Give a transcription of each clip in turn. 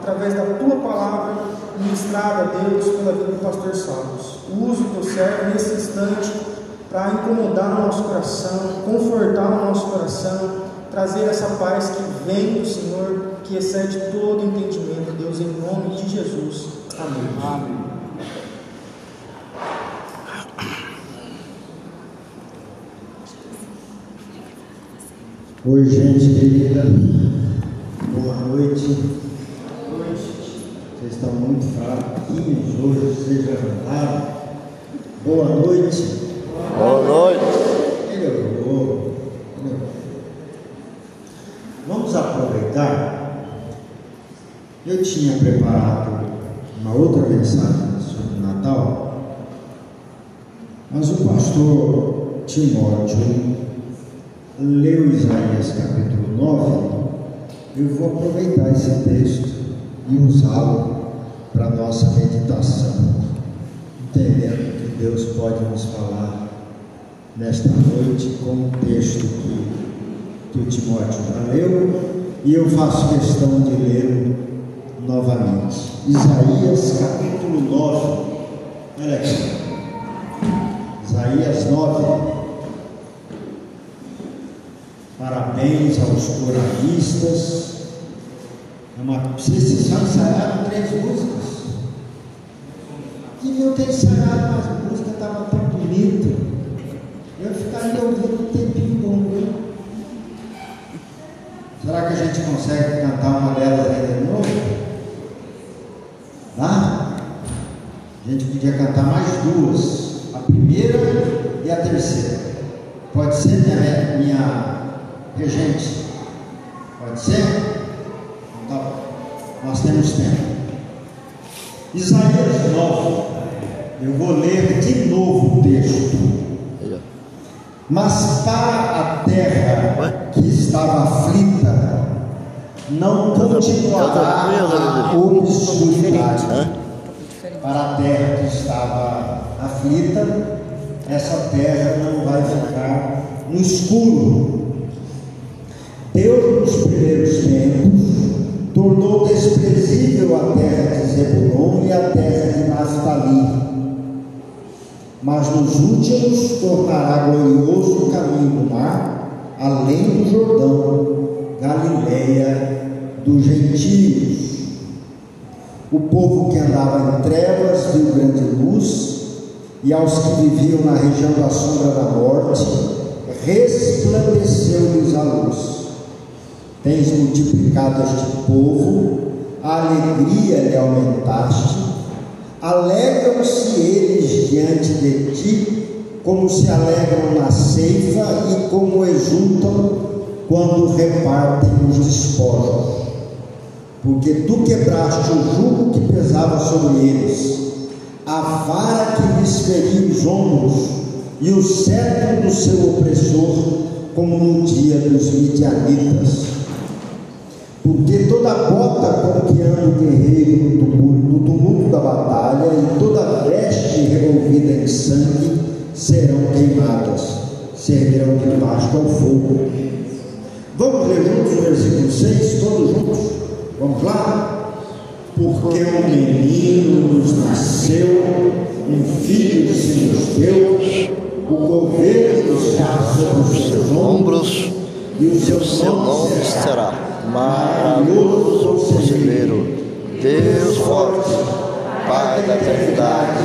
através da tua palavra ministrada, Deus, pela vida do pastor Salvos. Usa o teu servo nesse instante para incomodar o nosso coração, confortar o nosso coração, trazer essa paz que vem do Senhor, que excede todo entendimento, Deus, em nome de Jesus. Amém. Amém. Oi, gente querida. Boa noite. Muito fraquinhos hoje, vocês levantaram. Boa noite. Boa noite. Melhorou. Vamos aproveitar. Eu tinha preparado uma outra mensagem sobre o Natal, mas o pastor Timóteo leu Isaías capítulo 9, eu vou aproveitar esse texto e usá-lo para nossa meditação, entendendo que Deus pode nos falar nesta noite com o texto que, que o Timóteo já leu, e eu faço questão de lê-lo novamente. Isaías capítulo 9, olha aqui. Isaías 9, Parabéns aos coralistas. Uma, vocês já ensaiaram três músicas. Deviam ter ensaiado as músicas, estava tão bonita. Eu ficaria ouvindo um tempinho bom. Né? Será que a gente consegue cantar uma delas ainda de novo? Dá? A gente podia cantar mais duas. A primeira e a terceira. Pode ser minha, minha Regente, pode ser? Nós temos tempo. Isaías 9. Eu vou ler de novo o texto. Mas para a terra que estava aflita, não continuará a obscuridade. Para a terra que estava aflita, essa terra não vai ficar no escuro, Deus, nos primeiros tornou desprezível a terra de Zebulon e a terra de Naftali. Mas nos últimos tornará glorioso o caminho do mar, além do Jordão, Galileia dos gentios. O povo que andava em trevas viu grande luz, e aos que viviam na região da sombra da morte, resplandeceu-lhes a luz. Tens multiplicado este povo, a alegria lhe aumentaste, alegram-se eles diante de ti, como se alegram na ceifa e como exultam quando repartem os despojos. Porque tu quebraste o jugo que pesava sobre eles, a vara que lhes feria os ombros, e o cetro do seu opressor, como no dia dos midianitas porque toda bota com que anda o guerreiro no tumulto, no tumulto da batalha e toda veste revolvida em sangue serão queimadas, servirão de pasto ao fogo. Vamos ler juntos o versículo 6, todos juntos? Vamos lá? Porque um menino nos nasceu, um filho se nos deu, o governo está sobre os seus ombros, e o seu, seu nome será maravilhoso conselheiro, Deus forte, Pai da eternidade,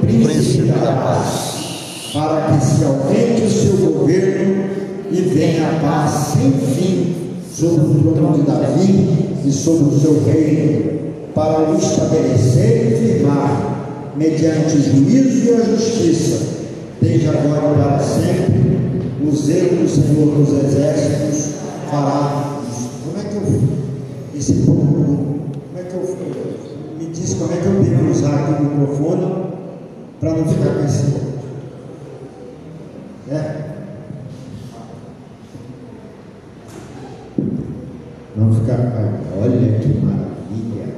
príncipe da paz. Para que se aumente o seu governo e venha a paz sem fim sobre o trono de Davi e sobre o seu reino, para o estabelecer e firmar, mediante o juízo e a justiça, desde agora e para sempre, o zelo do Senhor dos Exércitos fará esse povo, como é que eu me diz como é que eu devo usar aqui o microfone para não ficar com esse é? Não ficar olha que maravilha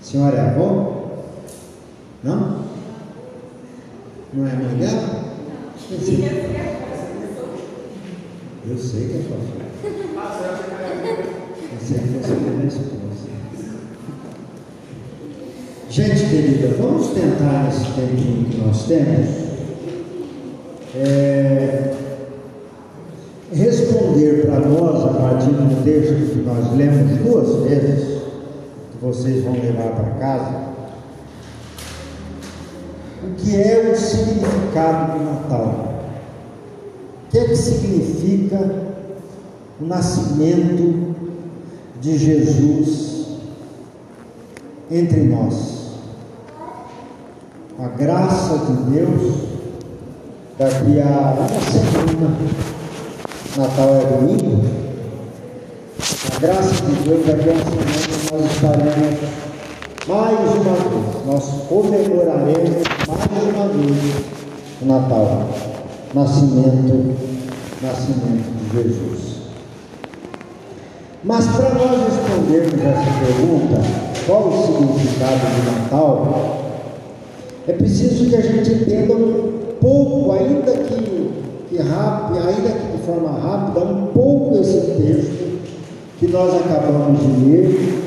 senhora é avó? não? não é mãe dela? Eu sei, eu que é sua filha. Pensei que fosse minha esposa. Gente querida, vamos tentar nesse tempinho que nós temos é, responder para nós, a partir de um texto que nós lemos duas vezes, que vocês vão levar para casa, o que é o significado do Natal. O que que significa o nascimento de Jesus entre nós? A graça de Deus, daqui a uma semana, Natal é domingo, a graça de Deus, daqui a uma semana nós estaremos mais uma vez, nós comemoraremos mais uma vez o Natal, nascimento, nascimento de Jesus. Mas para nós respondermos essa pergunta, qual o significado do Natal? É preciso que a gente entenda um pouco, ainda que, que rápido, ainda que de forma rápida, um pouco esse texto que nós acabamos de ler.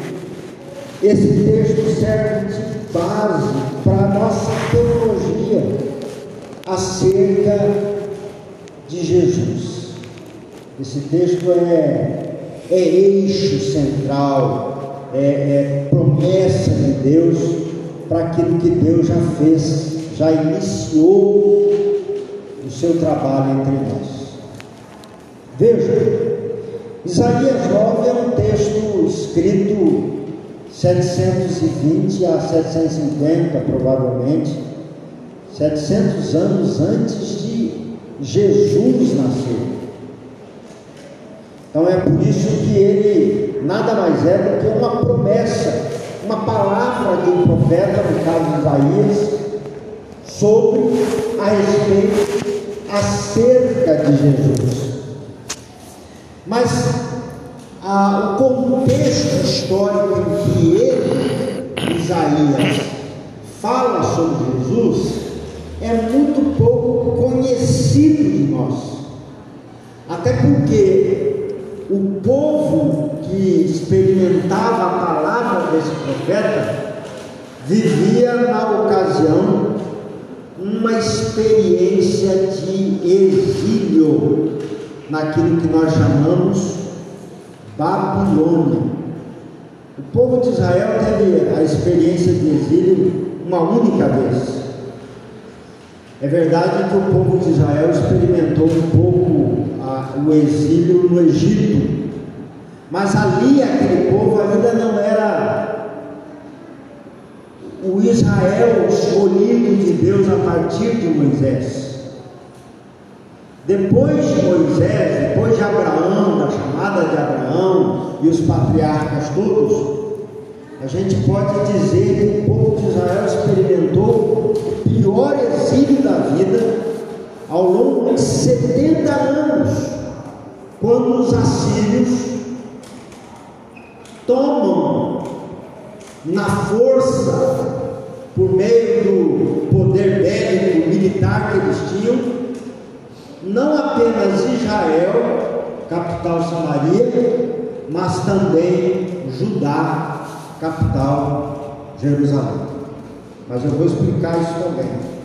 Esse texto serve de base para a nossa teologia acerca de Jesus. Esse texto é, é eixo central, é, é promessa de Deus para aquilo que Deus já fez, já iniciou o seu trabalho entre nós. Veja, Isaías 9 é um texto escrito 720 a 750, provavelmente, 700 anos antes de Jesus nascer. Então é por isso que ele nada mais é do que uma promessa uma palavra de um profeta, no caso de Isaías, sobre a respeito acerca de Jesus. Mas ah, o contexto histórico em que ele, Isaías, fala sobre Jesus é muito pouco conhecido de nós. Até porque o povo que experimentava a palavra desse profeta vivia na ocasião uma experiência de exílio naquilo que nós chamamos Babilônia. O povo de Israel teve a experiência de exílio uma única vez. É verdade que o povo de Israel experimentou um pouco a, o exílio no Egito, mas ali aquele povo ainda não era o Israel escolhido de Deus a partir de Moisés. Depois de Moisés, depois de Abraão, da chamada de Abraão e os patriarcas todos, a gente pode dizer que o povo de Israel experimentou o pior exílio ao longo de 70 anos, quando os assírios tomam na força, por meio do poder bélico militar que eles tinham, não apenas Israel, capital Samaria, mas também Judá, capital Jerusalém. Mas eu vou explicar isso também.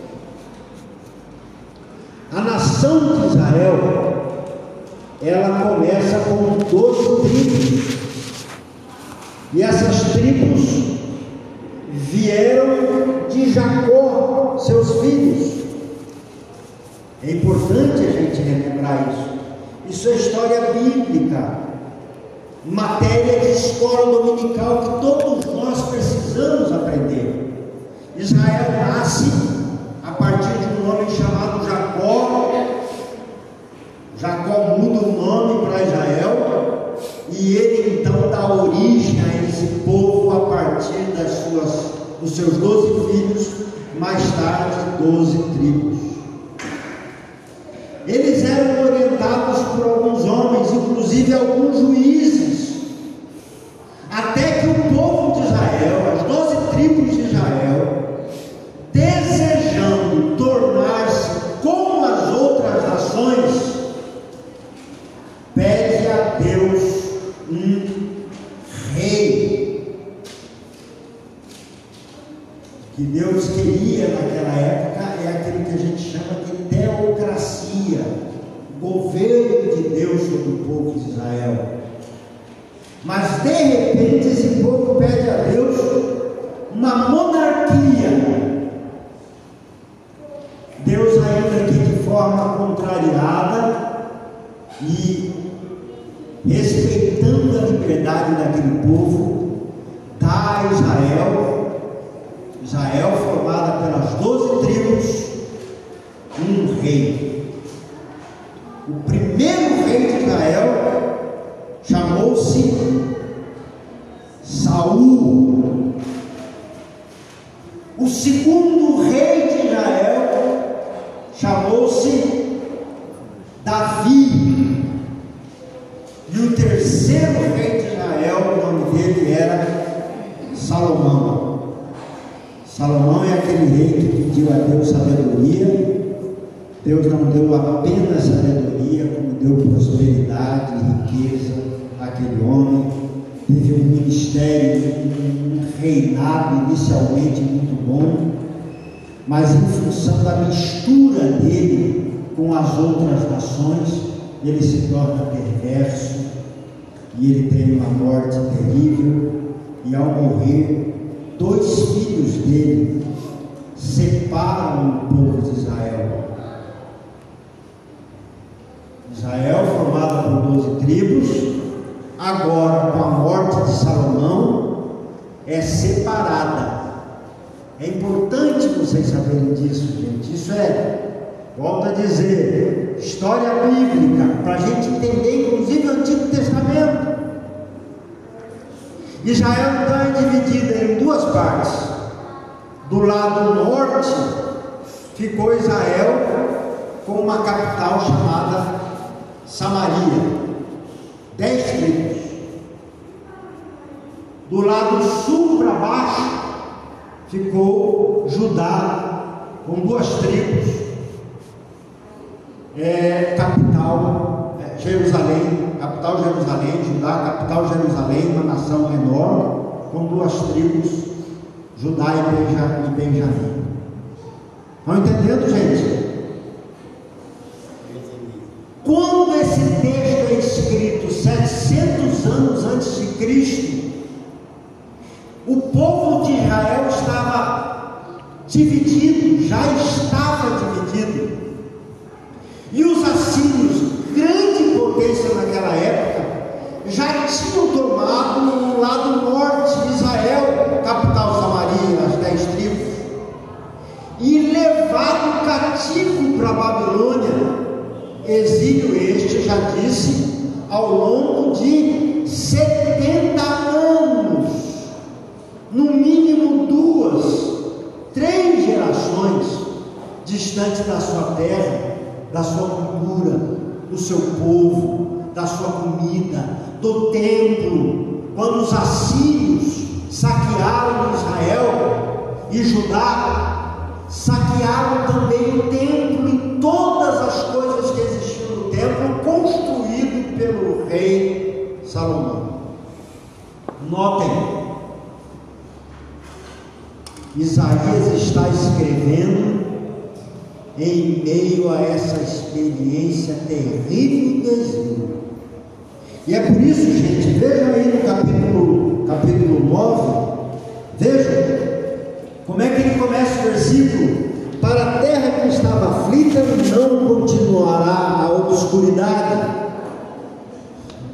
A nação de Israel, ela começa com 12 tribos. E essas tribos vieram de Jacó, seus filhos. É importante a gente relembrar isso. Isso é história bíblica, matéria de escola dominical que todos nós precisamos aprender. Israel nasce a partir nome chamado Jacó. Jacó muda o nome para Israel e ele então dá origem a esse povo a partir das suas, dos seus doze filhos, mais tarde doze tribos. Saul. O segundo rei de Israel chamou-se Davi. E o terceiro rei de Israel, o nome dele era Salomão. Salomão é aquele rei que pediu a Deus sabedoria. Deus não deu apenas sabedoria, como deu prosperidade riqueza àquele homem. Teve um ministério, um reinado inicialmente muito bom, mas em função da mistura dele com as outras nações, ele se torna perverso e ele tem uma morte terrível. E ao morrer, dois filhos dele separam o povo de Israel. Israel, formado por doze tribos, agora com a morte de Salomão, é separada. É importante vocês saberem disso, gente. Isso é, volto a dizer, história bíblica, para a gente entender, inclusive, o Antigo Testamento. Israel é dividida em duas partes. Do lado norte ficou Israel com uma capital chamada Samaria, dez tribos. Do lado sul para baixo ficou Judá com duas tribos, é, capital é, Jerusalém capital Jerusalém, Judá, capital Jerusalém, uma nação enorme, com duas tribos, Judá e Benjamim. Estão entendendo, gente? Quando esse texto escrito 700 anos antes de Cristo, o povo de Israel estava dividido, já estava dividido. E os assírios grande potência naquela época, já tinham tomado o lado norte de Israel, capital Samaria, as dez tribos, e levado cativo para a Babilônia. Exílio este, já disse, ao longo de 70 anos, no mínimo duas, três gerações distante da sua terra, da sua cultura, do seu povo, da sua comida, do templo. Quando os assírios saquearam Israel e Judá, saquearam também o templo e todas as coisas que existiam no templo, construído pelo rei Salomão. Notem, Isaías está escrevendo em meio a essa experiência terrível do exílio. E é por isso, gente, vejam aí no capítulo, capítulo 9, vejam como é que ele começa o versículo. Para a terra que estava aflita não continuará a obscuridade.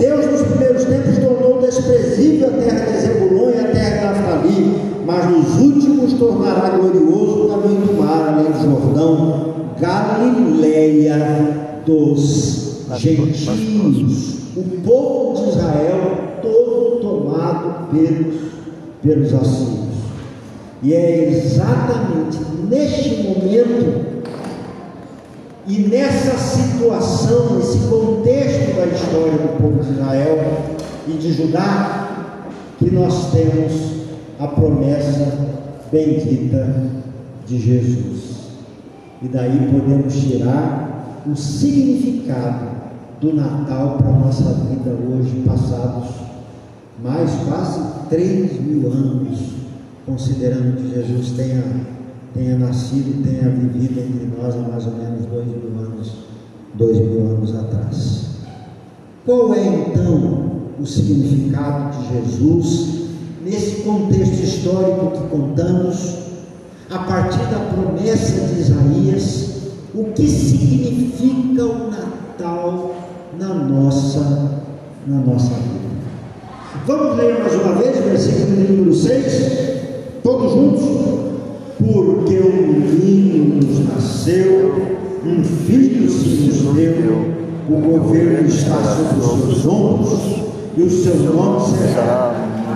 Deus nos primeiros tempos tornou desprezível a terra de Zebulon e a terra de Naftali, mas nos últimos tornará glorioso o caminho do mar, além do Jordão, Galileia dos gentios, o povo de Israel todo tomado pelos, pelos assírios. E é exatamente neste momento e nessa situação, nesse contexto da história do povo de Israel e de Judá, que nós temos a promessa bendita de Jesus. E daí podemos tirar o significado do Natal para a nossa vida hoje, passados mais quase 3 mil anos considerando que Jesus tenha, tenha nascido, tenha vivido entre nós há mais ou menos dois mil anos, dois mil anos atrás. Qual é então o significado de Jesus nesse contexto histórico que contamos, a partir da promessa de Isaías, o que significa o Natal na nossa, na nossa vida? Vamos ler mais uma vez o versículo número 6, todos juntos? Nasceu, um filho se nos deu, o governo está sobre os seus ombros, e o seu nome será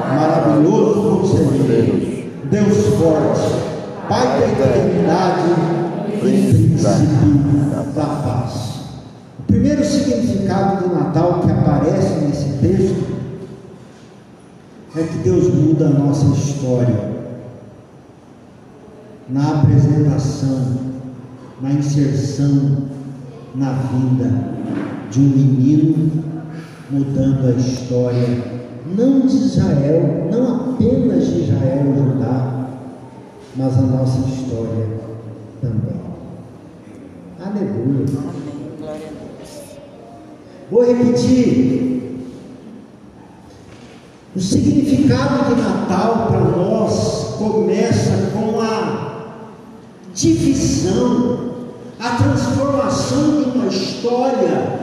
maravilhoso conselheiro, Deus forte, Pai da eternidade e príncipe da paz. O primeiro significado do Natal que aparece nesse texto é que Deus muda a nossa história. Na apresentação, na inserção, na vida de um menino, mudando a história, não de Israel, não apenas de Israel e Judá, mas a nossa história também. Aleluia. Vou repetir. O significado de Natal para nós começa com a divisão, a transformação de uma história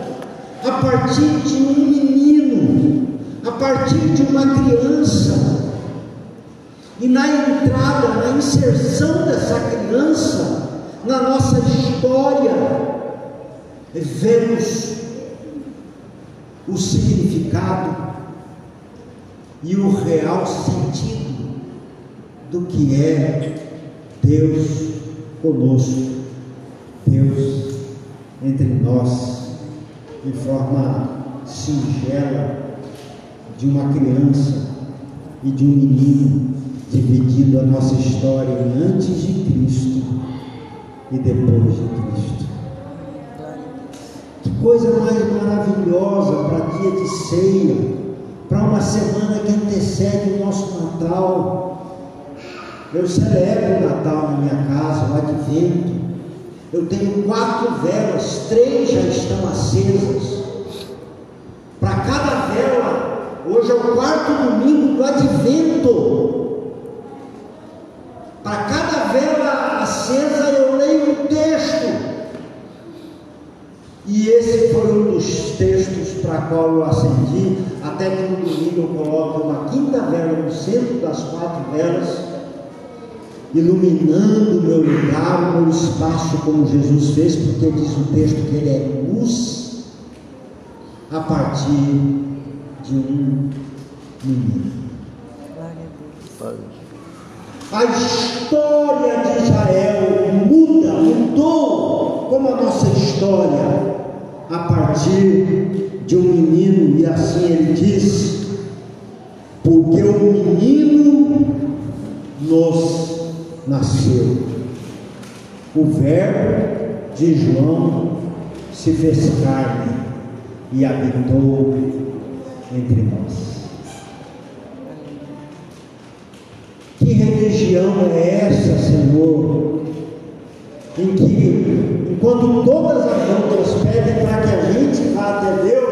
a partir de um menino, a partir de uma criança. E na entrada, na inserção dessa criança na nossa história, vemos o significado e o real sentido do que é Deus conosco, Deus entre nós, de forma singela, de uma criança e de um menino, dividindo a nossa história antes de Cristo e depois de Cristo. Que coisa mais maravilhosa para dia de ceia para uma semana que antecede o nosso Natal. Eu celebro o Natal na minha casa, o Advento. Eu tenho quatro velas, três já estão acesas. Para cada vela, hoje é o quarto domingo do Advento. Para cada vela acesa, eu leio um texto. E esse foi um dos textos para qual eu acendi, até que no domingo eu coloco uma quinta vela no centro das quatro velas, iluminando o meu lugar, o meu espaço, como Jesus fez, porque diz o texto que ele é luz a partir de um menino. A história de Israel muda, mudou como a nossa história a partir de um menino, e assim ele diz: porque o menino nos nasceu. O Verbo de João se fez carne e habitou entre nós. Que religião é essa, Senhor, em que, enquanto todas as outras pedem para que a gente vá até Deus,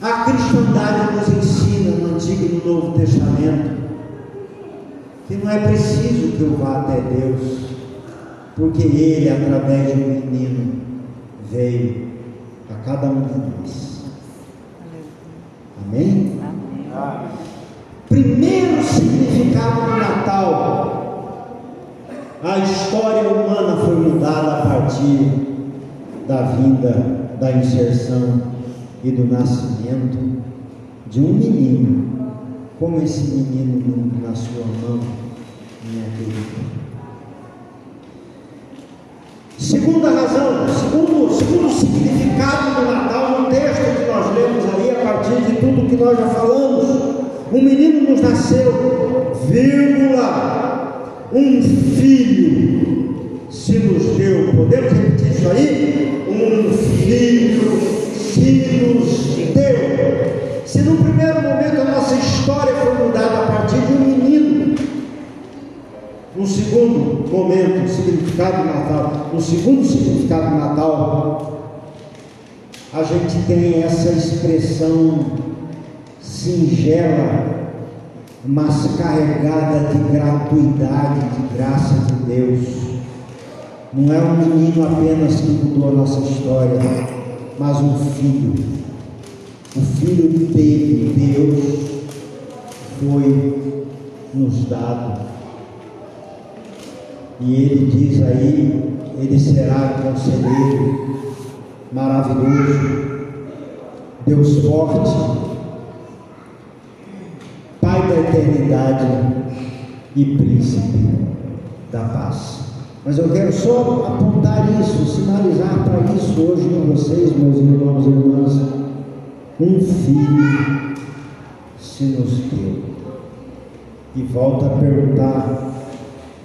a cristandade nos ensina no Antigo e no Novo Testamento que não é preciso que eu vá até Deus, porque Ele, através de um menino, veio a cada um de nós. Amém? Amém. Primeiro significado do Natal a história humana foi mudada a partir da vinda, da inserção e do nascimento de um menino, como esse menino na sua mão, minha querida. Segunda razão, segundo, segundo significado do Natal, no texto que nós lemos ali, a partir de tudo que nós já falamos, um menino nos nasceu, vírgula, um filho se nos deu. Podemos repetir isso aí? Um filho se nos deu. Se no primeiro momento a nossa história foi mudada a partir de um menino segundo momento, significado do Natal, no segundo significado do Natal, a gente tem essa expressão singela, mas carregada de gratuidade, de graça de Deus. Não é um menino apenas que mudou a nossa história, mas um filho. O filho dele, Deus, foi nos dado. E ele diz aí, ele será conselheiro maravilhoso, Deus forte, Pai da eternidade e príncipe da paz. Mas eu quero só apontar isso, sinalizar para isso hoje com vocês, meus irmãos e irmãs. Um filho se nos deu. E volto a perguntar,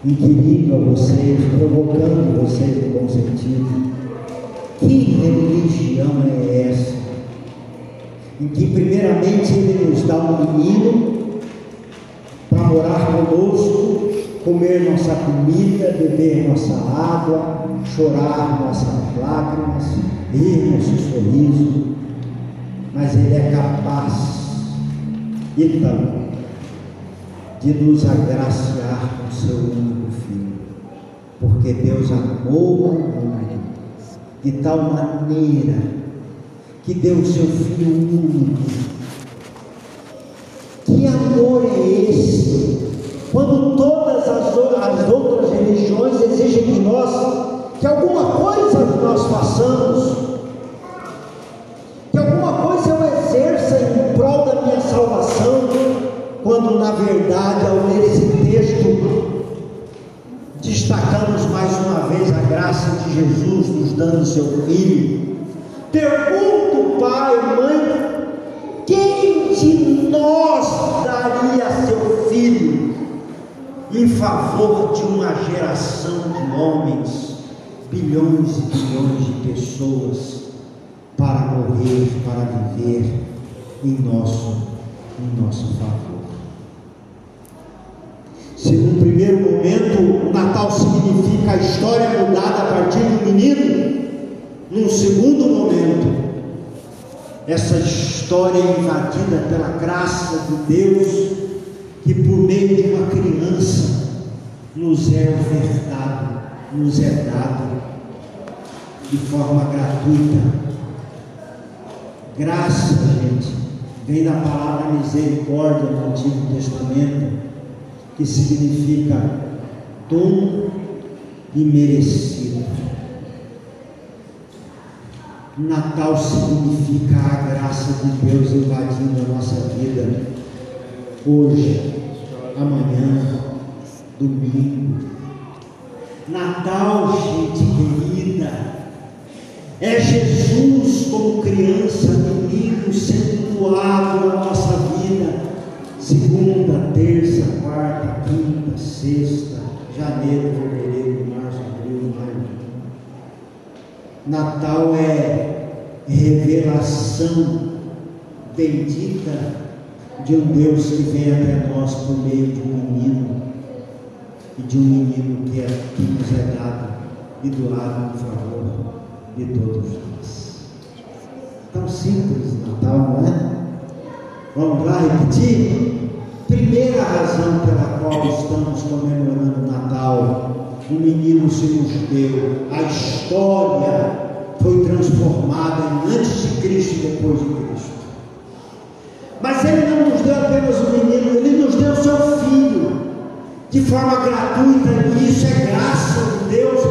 inquirindo a vocês, provocando vocês no bom sentido, que religião é essa? Em que primeiramente ele nos dá um menino para morar conosco, comer nossa comida, beber nossa água, chorar nossas lágrimas, rir nosso sorriso, mas ele é capaz então, de nos agraciar com seu único filho, porque Deus amou o mundo de tal maneira que deu o seu filho único. Que amor é esse? Quando todas as, as outras religiões exigem de nós que alguma coisa nós façamos verdade, ao ler esse texto, destacamos mais uma vez a graça de Jesus nos dando seu Filho. Pergunto, pai, mãe, quem de nós daria seu filho em favor de uma geração de homens, bilhões e bilhões de pessoas, para morrer, para viver em nosso, em nosso favor? Se no primeiro momento o Natal significa a história mudada a partir do menino, num segundo momento, essa história é invadida pela graça de Deus, que por meio de uma criança nos é ofertado, nos é dado de forma gratuita. Graça, gente, vem da palavra misericórdia no Antigo Testamento que significa dom imerecido. Natal significa a graça de Deus invadindo a nossa vida hoje, amanhã, domingo. Natal, gente querida, é Jesus como criança, menino, sendo doado na nossa vida segunda, terça, quarta, quinta, sexta, janeiro, fevereiro, março, abril, maio. Natal é revelação bendita de um Deus que vem até nós por meio de um menino e de um menino que, é, que nos é dado e doado em favor de todos nós. Tão simples Natal, não é? Vamos lá repetir? Primeira razão pela qual estamos comemorando o Natal, o menino se nos deu, a história foi transformada em antes de Cristo e depois de Cristo. Mas ele não nos deu apenas o menino, ele nos deu seu filho, de forma gratuita, e isso é graça de Deus,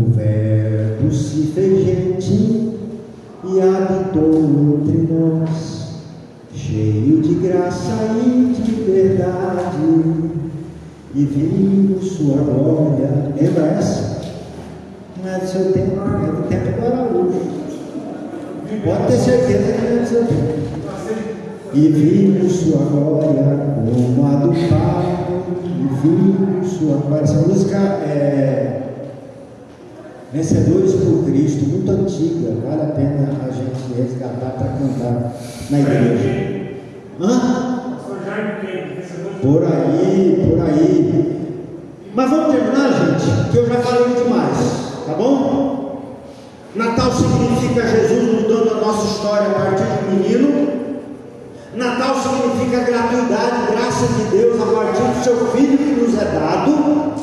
O Verbo se fez gente e habitou entre nós, cheio de graça e de verdade, e vimos sua glória. Lembra essa? Não é do seu tempo, é do tempo do Araújo. Pode ter certeza que não é do seu tempo. E vimos sua glória como a do Pai, e vimos sua glória. Essa música é Vencedores por Cristo, muito antiga, vale a pena a gente resgatar para cantar na igreja. Hã? Por aí, por aí. Mas vamos terminar, gente, que eu já falei demais, tá bom? Natal significa Jesus mudando a nossa história a partir do menino. Natal significa gratuidade, graça de Deus a partir do seu filho que nos é dado.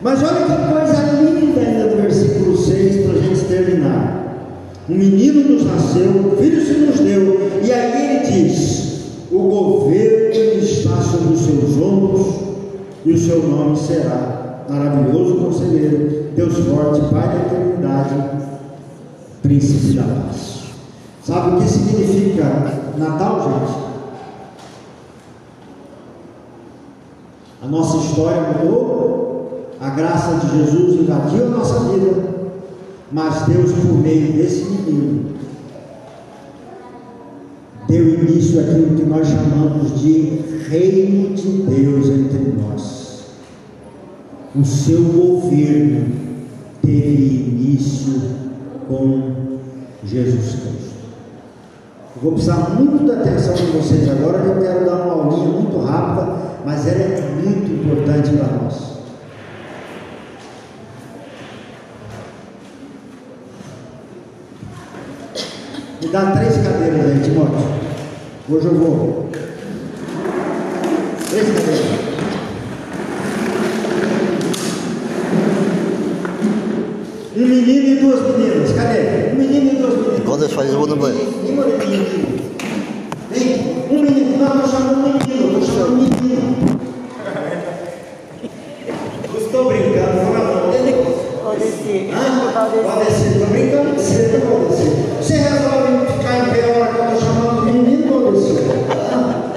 Mas olha que coisa linda ainda no versículo 6 para a gente terminar. Um menino nos nasceu, um filho se nos deu, e aí ele diz: o governo está sobre os seus ombros, e o seu nome será maravilhoso conselheiro, Deus forte, Pai da eternidade, príncipe da paz. Sabe o que significa Natal, gente? A nossa história mudou, a graça de Jesus invadiu a nossa vida, mas Deus, por meio desse menino, deu início àquilo que nós chamamos de reino de Deus entre nós. O seu governo teve início com Jesus Cristo. Eu vou precisar muito da atenção de vocês agora, que eu quero dar uma aulinha muito rápida, mas ela é muito importante para nós. Me dá três cadeiras aí, Timóteo. Hoje eu vou. Três cadeiras. Um menino e duas meninas. Cadê? Um menino e duas meninas. Quando eles fazem, eu vou no banheiro. Vem, moreninho. Vem. Um menino. Não, estou chamando um menino. Estou chamando um menino. Eu Estou brincando. Fala não. Pode descer. Hã? Pode descer. Pode descer. Estou brincando com você, não pode descer. Você resolve ficar em pé a hora que eu estou chamando de menino ou descer? Hã?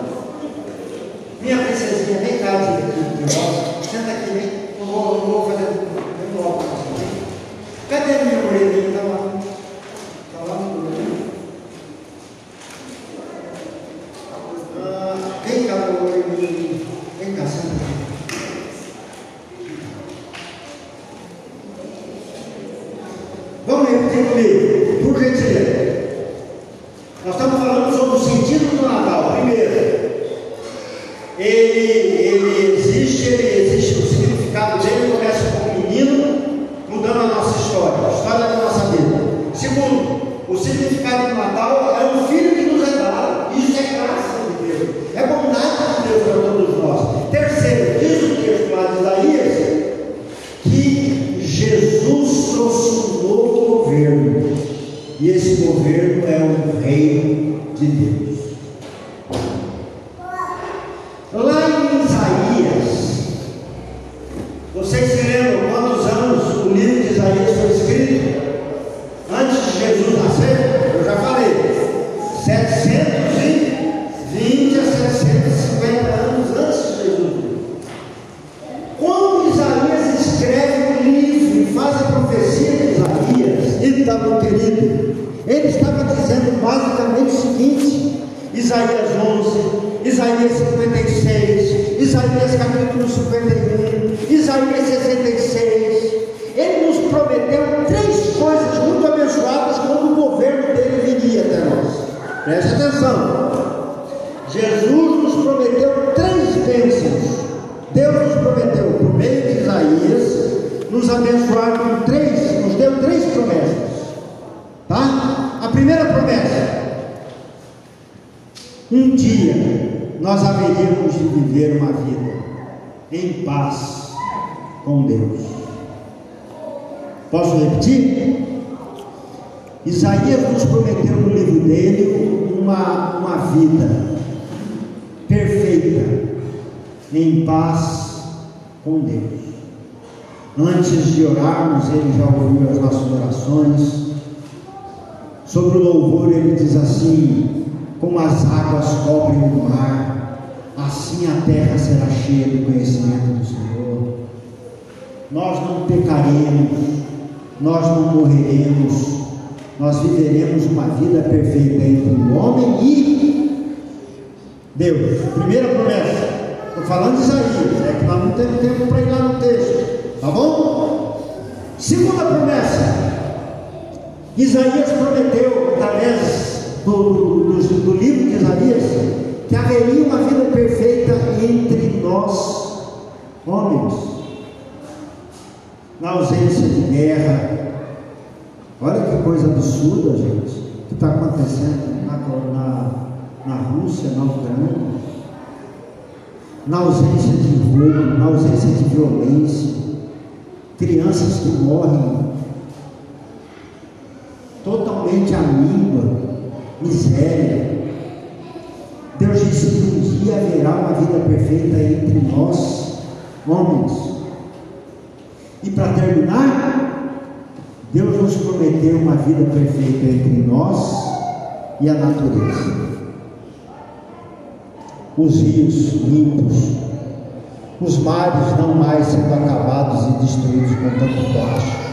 Minha princesinha, vem cá de, de, de volta. Senta aqui, vem. Eu vou, eu vou fazer. Eu vou lá. Cadê a minha moreninha? Está lá. Está lá no moreninho. Ah, vem cá, meu moreninho. Vem cá, senta aqui. Vamos repetir comigo, por gentileza. Nós estamos falando sobre o sentido do Natal. Primeiro, ele, ele existe, ele existe, o significado dele começa com o menino mudando a nossa história, a história da nossa vida. Segundo, o significado do Natal é o filho que nos é dado. Isso é graça de Deus, é bondade de Deus para todos nós. Terceiro, diz o texto lá de Isaías que Jesus trouxe um novo governo. E esse governo é o reino de Deus. Posso repetir? Isaías nos prometeu no livro dele uma, uma vida perfeita, em paz com Deus. Antes de orarmos, Ele já ouviu as nossas orações, Sobre o louvor ele diz assim: como as águas cobrem o mar, assim a terra será cheia do conhecimento do Senhor. Nós não pecaremos, nós não morreremos, nós viveremos uma vida perfeita entre o homem e Deus. Primeira promessa. Estou falando de Isaías, é que nós não temos tempo para ir lá no texto. Tá bom? Segunda promessa. Isaías prometeu, através do, do, do, do livro de Isaías, que haveria uma vida perfeita entre nós, homens, na ausência de guerra. Olha que coisa absurda, gente, que está acontecendo na, na, na Rússia, na Ucrânia, na ausência de roubo, na ausência de violência, crianças que morrem totalmente à miséria. Deus disse que um dia haverá uma vida perfeita entre nós, homens. E para terminar, Deus nos prometeu uma vida perfeita entre nós e a natureza. Os rios limpos, os mares não mais sendo acabados e destruídos com tanto plástico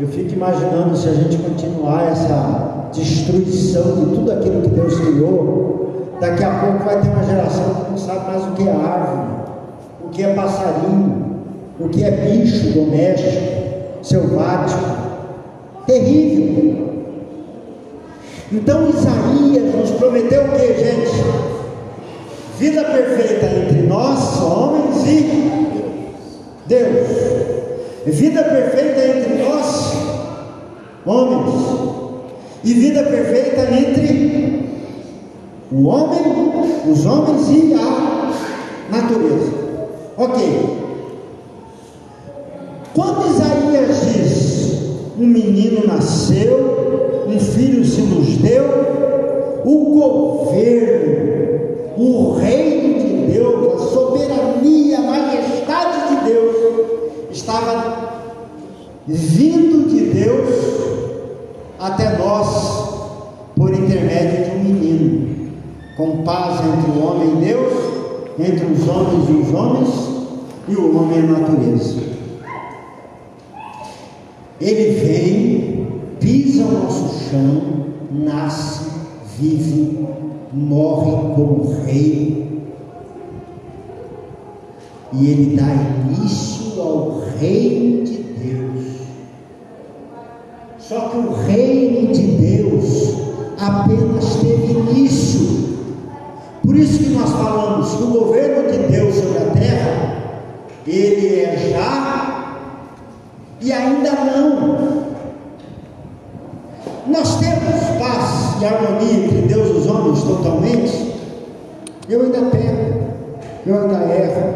eu fico imaginando se a gente continuar essa destruição de tudo aquilo que Deus criou, daqui a pouco vai ter uma geração que não sabe mais o que é árvore, que é passarinho, o que é bicho doméstico, selvático. Terrível. Então Isaías nos prometeu o que, gente? Vida perfeita entre nós, homens, e Deus. Vida perfeita entre nós, homens, e vida perfeita entre o homem, os homens e a natureza. Ok. Quando Isaías diz: um menino nasceu, um filho se nos deu, o governo, o reino de Deus, a soberania, a majestade de Deus estava vindo de Deus até nós por intermédio de um menino, com paz entre o homem e Deus, entre os homens e os homens, e o homem e a natureza. Ele vem, pisa o nosso chão, nasce, vive, morre como rei, e ele dá início ao reino de Deus. Só que o reino de Deus apenas teve início. Por isso que nós falamos que o governo de Deus sobre a terra, ele é já e ainda não. Nós temos paz e harmonia entre Deus e os homens totalmente. Eu ainda peco, eu ainda erro,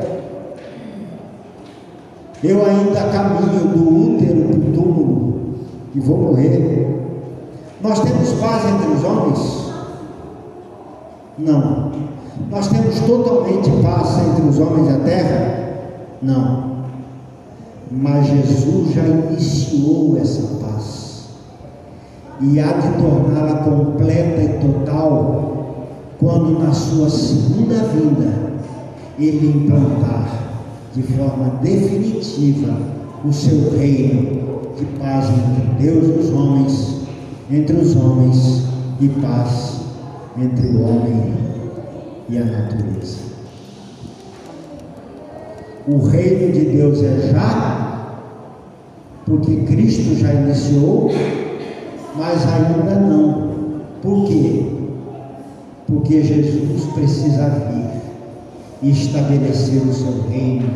eu ainda caminho do útero para o túmulo e vou morrer. Nós temos paz entre os homens? Não. Nós temos totalmente paz entre os homens da terra? Não. Mas Jesus já iniciou essa paz e há de torná-la completa e total quando na sua segunda vinda ele implantar de forma definitiva o seu reino de paz entre Deus e os homens, entre os homens e paz entre o homem e a natureza. O reino de Deus é já, porque Cristo já iniciou, mas ainda não. Por quê? Porque Jesus precisa vir e estabelecer o seu reino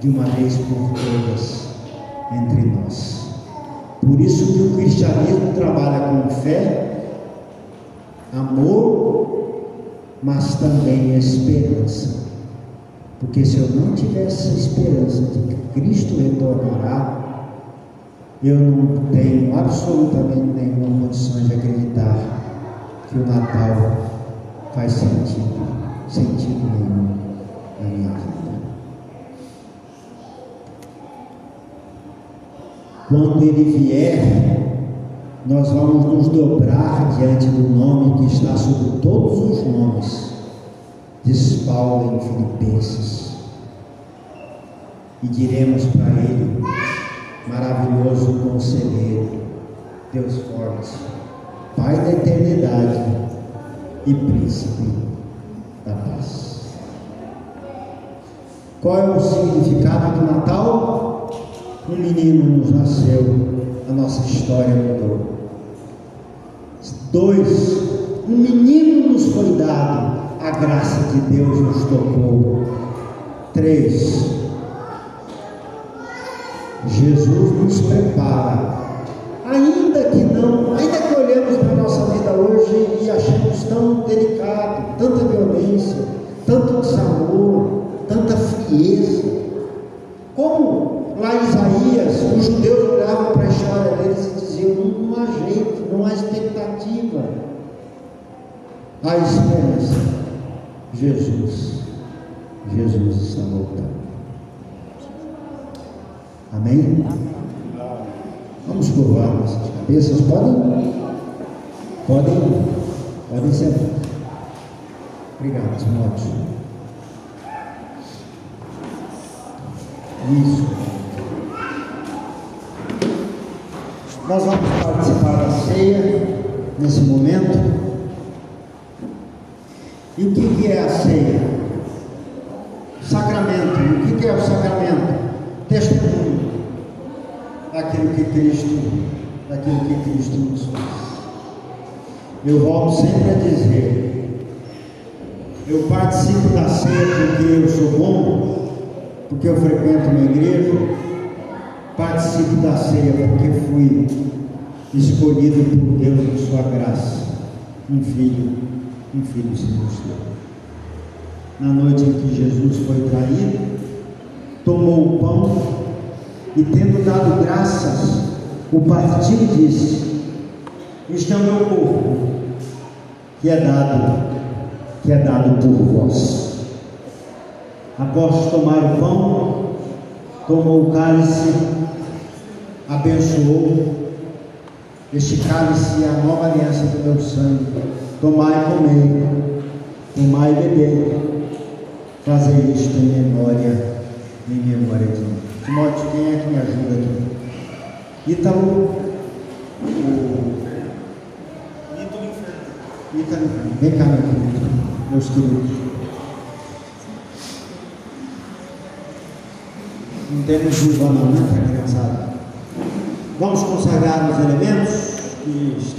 de uma vez por todas entre nós. Por isso que o cristianismo trabalha com fé, amor, mas também esperança. Porque se eu não tivesse esperança de que Cristo retornará, eu não tenho absolutamente nenhuma condição de acreditar que o Natal faz sentido, sentido nenhum na minha vida. Quando ele vier, nós vamos nos dobrar diante do nome que está sobre todos os nomes, diz Paulo em Filipenses, e diremos para ele: maravilhoso conselheiro, Deus forte, Pai da eternidade e príncipe da paz. Qual é o significado do Natal? Um menino nos nasceu, a nossa história mudou. Dois, um menino nos foi dado, a graça de Deus nos tocou. Três, Jesus nos prepara. Ainda que não, ainda que olhemos para a nossa vida hoje e achemos tão delicado, tanta violência, tanto desamor, tanta frieza. Como lá em Isaías, os judeus olhavam para a história deles e diziam: não há jeito, não há expectativa. Há esperança. Jesus, Jesus está voltando. Amém? Vamos curvar nossas cabeças. Podem? Podem? Podem sentar. Obrigado, Timóteo. Isso. Nós vamos participar da ceia nesse momento. E o que, é a ceia? Sacramento. O que, é o sacramento? Testemunho daquilo que Cristo, daquilo que Cristo nos fez. Eu volto sempre a dizer, eu participo da ceia porque eu sou bom, porque eu frequento uma igreja, participo da ceia porque fui escolhido por Deus em sua graça, um filho, um filho se mostrou. Na noite em que Jesus foi traído, tomou o pão e, tendo dado graças, o partiu e disse: Este é o meu corpo, que é dado, que é dado por vós. Após tomar o pão, tomou o cálice, abençoou. Este cálice é a nova aliança do meu sangue. Tomai e comei, tomai e bebei. Fazer isto em memória, em memória de mim. Timóteo, quem é que me ajuda aqui? Ítalo. Ítalo Vem cá, meu querido, meus queridos. Não temos uva não, né, criançada? Vamos consagrar os elementos que estão